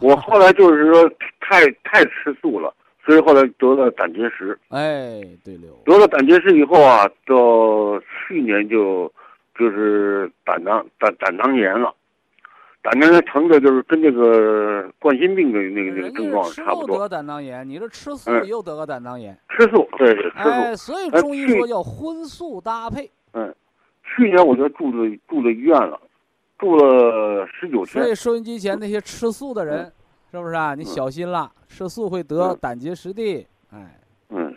我后来就是说太太吃素了，所以后来得了胆结石。哎，对了，得了胆结石以后啊，到去年就就是胆囊胆胆囊炎了，胆囊炎疼的就是跟那个冠心病的那个那个症状差不多。得胆囊炎，你这吃素又得个胆囊炎。吃素，对对，吃素。哎，所以中医说叫荤素搭配。嗯，去年我就住了住了医院了。住了十九天，所以收音机前那些吃素的人，是不是啊？你小心了，吃素会得胆结石的。哎，嗯，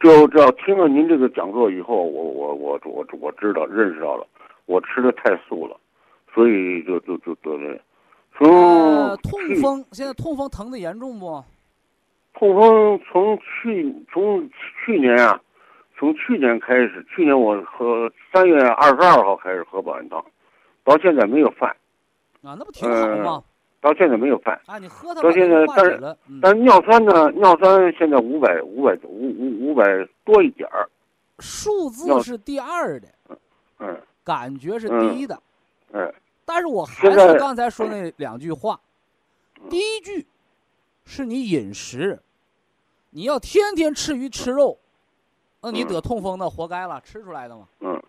就这要听了您这个讲座以后，我我我我我知道认识到了，我吃的太素了，所以就就就得了。从痛风，现在痛风疼的严重不？痛风从去从去年啊，从去年开始，去年我喝三月二十二号开始喝保安汤。到现在没有犯，啊，那不挺好吗？到现在没有犯。啊，你喝它到现在，但是但尿酸呢？尿酸现在五百五百五五五百多一点儿。数字是第二的，嗯，感觉是第一的，嗯。但是我还是刚才说那两句话，第一句是你饮食，你要天天吃鱼吃肉，那你得痛风那活该了，吃出来的嘛。嗯。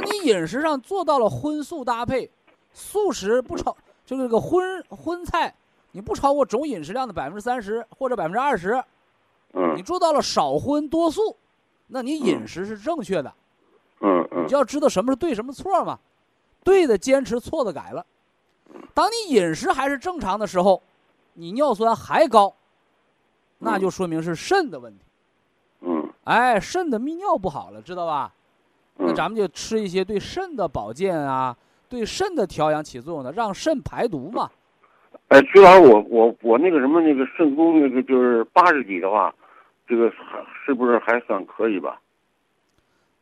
那你饮食上做到了荤素搭配，素食不超，就这个荤荤菜，你不超过总饮食量的百分之三十或者百分之二十，嗯，你做到了少荤多素，那你饮食是正确的，嗯嗯，你就要知道什么是对什么错嘛，对的坚持，错的改了。当你饮食还是正常的时候，你尿酸还高，那就说明是肾的问题。嗯哎，肾的泌尿不好了，知道吧？那嗯咱们就吃一些对肾的保健啊，对肾的调养起作用的，让肾排毒嘛。哎，徐老师，我我我那个什么那个肾功那个就是八十几的话，这个还是不是还算可以吧？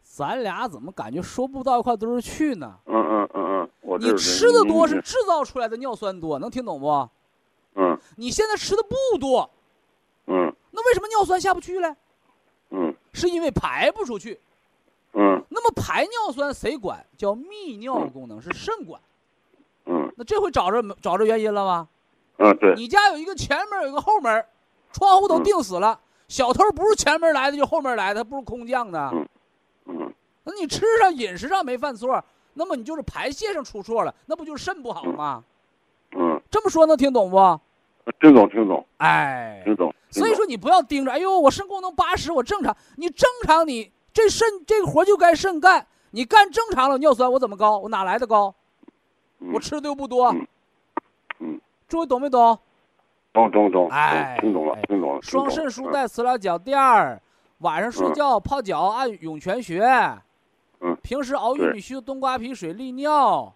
咱俩怎么感觉说不到一块堆儿去呢？嗯嗯嗯嗯，我你吃的多是制造出来的尿酸多，能听懂不？嗯你现在吃的不多，嗯那为什么尿酸下不去嘞？嗯是因为排不出去。嗯那么排尿酸谁管？叫泌尿功能，是肾管。嗯那这回找着找着原因了吧？嗯，对，你家有一个前门，有一个后门，窗户都钉死了。小偷不是前门来的，就后门来的，他不是空降的。嗯嗯那你吃上饮食上没犯错，那么你就是排泄上出错了，那不就是肾不好吗？嗯，这么说能听懂不？听懂听懂哎，听懂。所以说你不要盯着，哎呦，我肾功能八十，我正常。你正常你，这肾这个活就该肾干，你干正常了，尿酸我怎么高？我哪来的高？嗯我吃的又不多。嗯嗯，诸位懂没懂？懂懂懂，哎听懂了哎听懂了。双肾舒带磁疗脚垫儿，晚上睡觉泡脚按涌泉穴。嗯平时熬玉米须、冬瓜皮水利尿，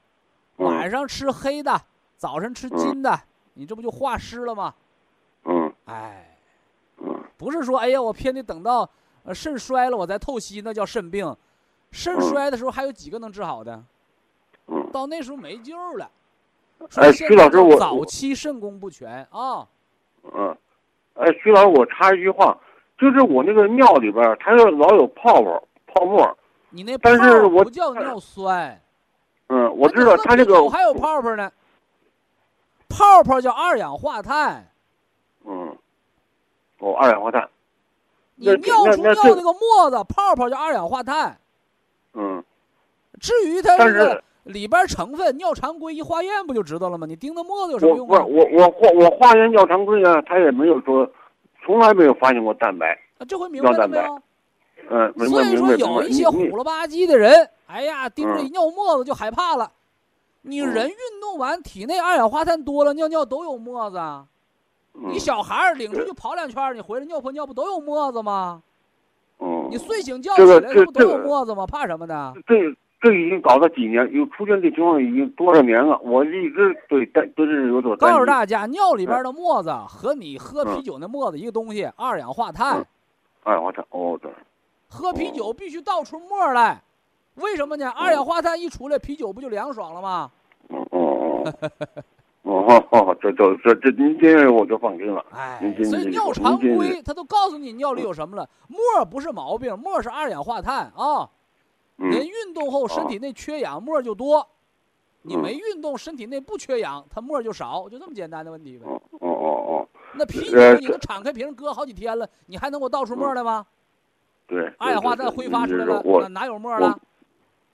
嗯晚上吃黑的，早晨吃金的，你这不就化湿了吗？嗯哎，嗯不是说哎呀，我偏得等到呃肾衰了我再透析，那叫肾病。肾嗯衰的时候还有几个能治好的？嗯到那时候没救了。哎徐老师我早期肾功不全啊。嗯，哎，徐老师，我插一句话，就是我那个尿里边，它要老有泡泡泡沫。你那但是我不叫尿酸，嗯，我知道它这个还有泡泡呢。泡泡叫二氧化碳，嗯，哦，二氧化碳。你尿出尿那个沫子，泡泡叫二氧化碳。嗯至于它这个是里边成分，尿常规一化验不就知道了吗？你盯那沫子有什么用啊？我我化我化验尿常规啊，他也没有说，从来没有发现过蛋白。啊这回明白了没有？嗯，所以说。有一些虎了吧唧的人，哎呀，盯着嗯一尿沫子就害怕了。你嗯人运动完，体内二氧化碳多了，尿尿都有沫子你小孩儿领出去跑两圈，你回来尿泼尿不都有沫子吗？嗯，你睡醒觉起来，不都有沫子吗？怕什么呢？这这已经搞了几年，有出现这情况已经多少年了，我一直对担对这有所担告诉。大家，尿里边的沫子和你喝嗯啤酒那沫子一个东西，二氧化碳嗯。二氧化碳，哦对，喝啤酒必须倒出沫来，为什么呢？二氧化碳一出来，啤酒不就凉爽了吗？哦哦哦，哦哦，这这这这您这样我就放心了。哎所以尿常规他都告诉你尿里有什么了。沫不是毛病，沫是二氧化碳啊。嗯人运动后身体内缺氧，沫就多；你嗯没运动，身体内不缺氧，它沫就少，就这么简单的问题呗。哦哦哦，那啤酒你都敞开瓶搁好几天了，你还能给我倒出沫来吗？对，二氧化碳挥发出来了，哪哪有沫了？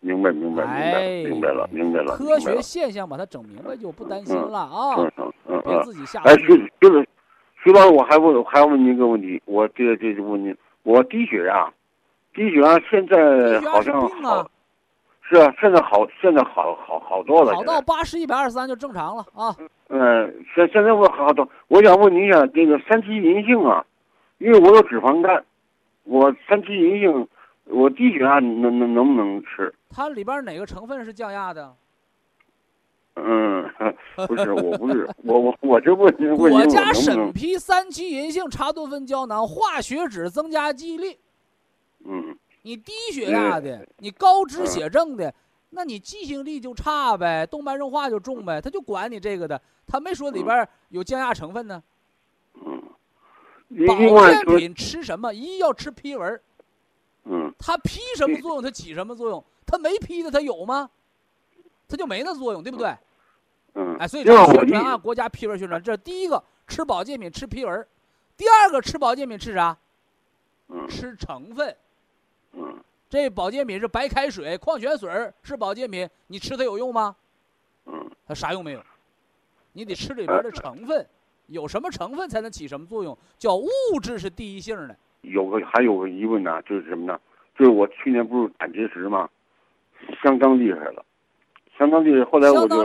明白明白明白哎明白了明白了。科学现象把它整明白就不担心了啊嗯！嗯嗯别嗯。自己吓哎。徐就是徐老师，我还问还要问您一个问题，我这个这就问您，我低血压，低血压现在好像好，是啊，现在好，现在好好好多了。好到八十一百二十三就正常了啊！嗯，现现在我好多，我想问您一下，这个三七银杏啊，因为我有脂肪肝，我三七银杏，我低血压能能能不能吃？它里边哪个成分是降压的？嗯，不是，我不是，我我我这问您问您，我果加能不能？沈皮三七银杏茶多酚胶囊，化血脂，增加记忆力。嗯你低血压的，你高脂血症的，那你记性力就差呗，动脉硬化就重呗，他就管你这个的，他没说里边有降压成分呢。嗯，保健品吃什么？一要吃批文儿，嗯它批什么作用，它起什么作用？它没批的，它有吗？它就没那作用，对不对？嗯，哎，所以另外我一咱宣传啊国家批文宣传，这第一个吃保健品吃批文，第二个吃保健品吃啥？嗯吃成分。嗯这保健品是白开水、矿泉水儿是保健品，你吃它有用吗？嗯它啥用没有？你得吃里边的成分，有什么成分才能起什么作用？叫物质是第一性的。有个还有个疑问呢，就是什么呢？就是我去年不是胆结石吗？相当厉害了，相当厉害。后来我就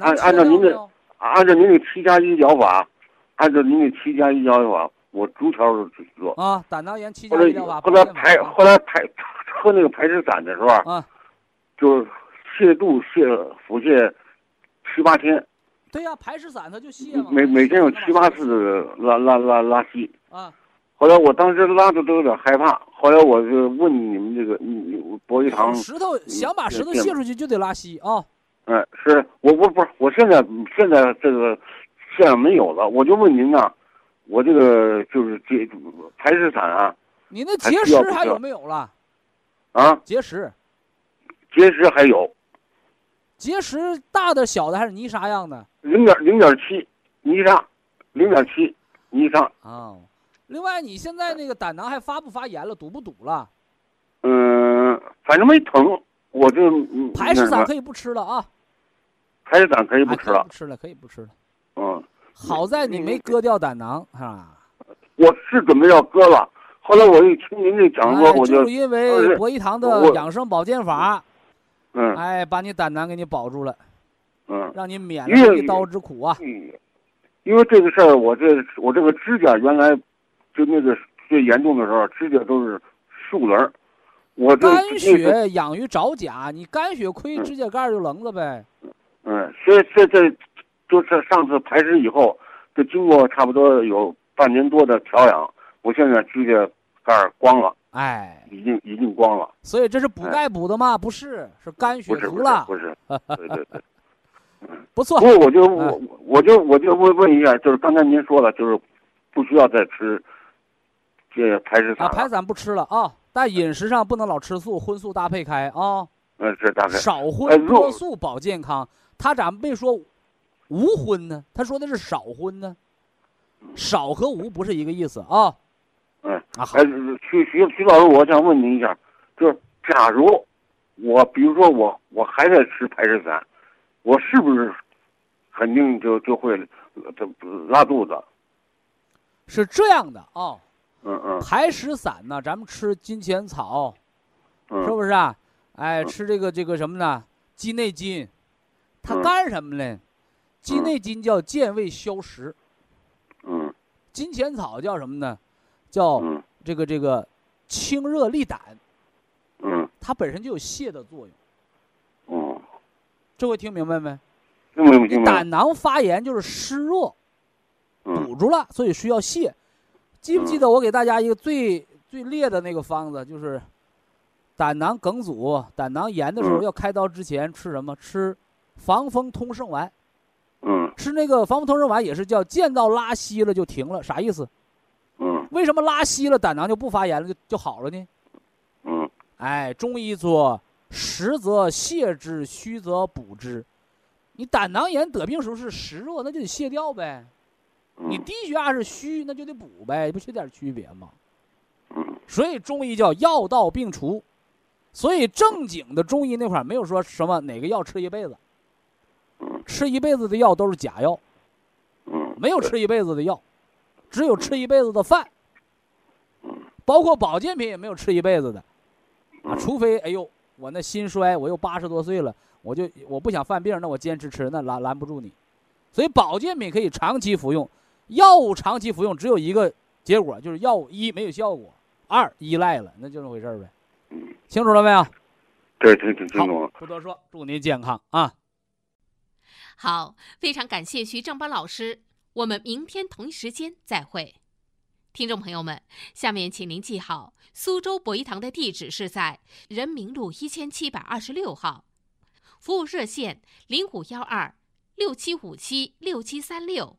按按照您的？按照您的七加一疗法，按照您的七加一疗法，我逐条都去做。啊，胆囊炎七后来加一疗法，后来保健法排后来排喝那个排石散的时候，啊，就泻肚泻腹泻七八天，对呀，排石散它就泻嘛，每每天有七八次的拉拉拉拉稀。啊，后来我当时拉的都有点害怕，后来我就问你们这个你你博一堂，石头想把石头卸出去就得拉稀啊，哎，是我我不是我现在现在这个现在没有了，我就问您呐，我这个就是结排石散啊你那结石还有没有了？啊？结石，结石还有。结石大的小的还是泥沙样的？零点零点七泥沙，零点七泥沙，啊，另外你现在那个胆囊还发不发炎了，堵不堵了？嗯，反正没疼，我就嗯排石散可以不吃了啊，排石散可以哎不吃了不，吃了，可以不吃了。嗯，好在你没割掉胆囊啊！我是准备要割了，后来我一听您这讲说，哎我就就是因为博一堂的养生保健法，嗯哎，把你胆囊给你保住了，嗯。让你免了一刀之苦啊！嗯，因为这个事儿，我这我这个指甲原来就那个最严重的时候，指甲都是竖棱儿。我这肝血养于爪甲，你肝血亏，嗯指甲盖儿就棱了呗。嗯，所以这这就是上次排石以后，就经过差不多有半年多的调养，我现在指甲盖儿光了，哎，已经已经光了，所以这是补哎钙补的吗？不是，是肝血足了，不是，对对对。不错不。过我就哎我我就我就问问一下，就是刚才您说了，就是不需要再吃这排石散啊，排了，散不吃了啊，但饮食上不能老吃素，荤素搭配开啊，嗯，这大概少哎荤多素保健康。他咋没说无荤呢？他说的是少荤呢，少和无不是一个意思啊。嗯啊好哎，，徐徐徐老师，我想问您一下，就是假如我比如说我我还在吃排石散，我是不是肯定就就会拉肚子？是这样的啊。嗯嗯排石散呢，咱们吃金钱草，是嗯不是啊？哎，吃这个这个什么呢？鸡内金，它嗯干什么呢？鸡内金叫健胃消食，嗯金钱草叫什么呢？叫嗯这个这个清热利胆，嗯它本身就有泻的作用。哦，这回听明白没？听明白？胆囊发炎就是湿热嗯堵住了，所以需要泻。记不记得我给大家一个最最烈的那个方子，就是胆囊梗阻、胆囊炎的时候嗯要开刀之前吃什么？吃防风通圣丸。嗯吃那个防风通圣丸也是叫见到拉稀了就停了，啥意思？嗯为什么拉稀了胆囊就不发炎了就就好了呢？嗯哎，中医说实则泻之，虚则补之。你胆囊炎得病时候是实热，那就得泻掉呗。你嗯。低血压是虚，那就得补呗，不是有点区别吗？嗯。所以中医叫药到病除，所以正经的中医那块儿没有说什么哪个药吃一辈子，嗯。吃一辈子的药都是假药，嗯，没有吃一辈子的药，只有吃一辈子的饭，包括保健品也没有吃一辈子的，啊，除非哎呦我那心衰，我又八十多岁了，我就我不想犯病，那我坚持吃，那拦拦不住你，所以保健品可以长期服用，药物长期服用只有一个结果，就是药物一没有效果，二依赖了，那就这么回事儿呗。清楚了没有？对，对对听懂了。不多说，祝您健康啊！好，非常感谢徐正邦老师，我们明天同一时间再会。听众朋友们，下面请您记好，苏州博一堂的地址是在人民路一千七百二十六号，服务热线零五幺二六七五七六七三六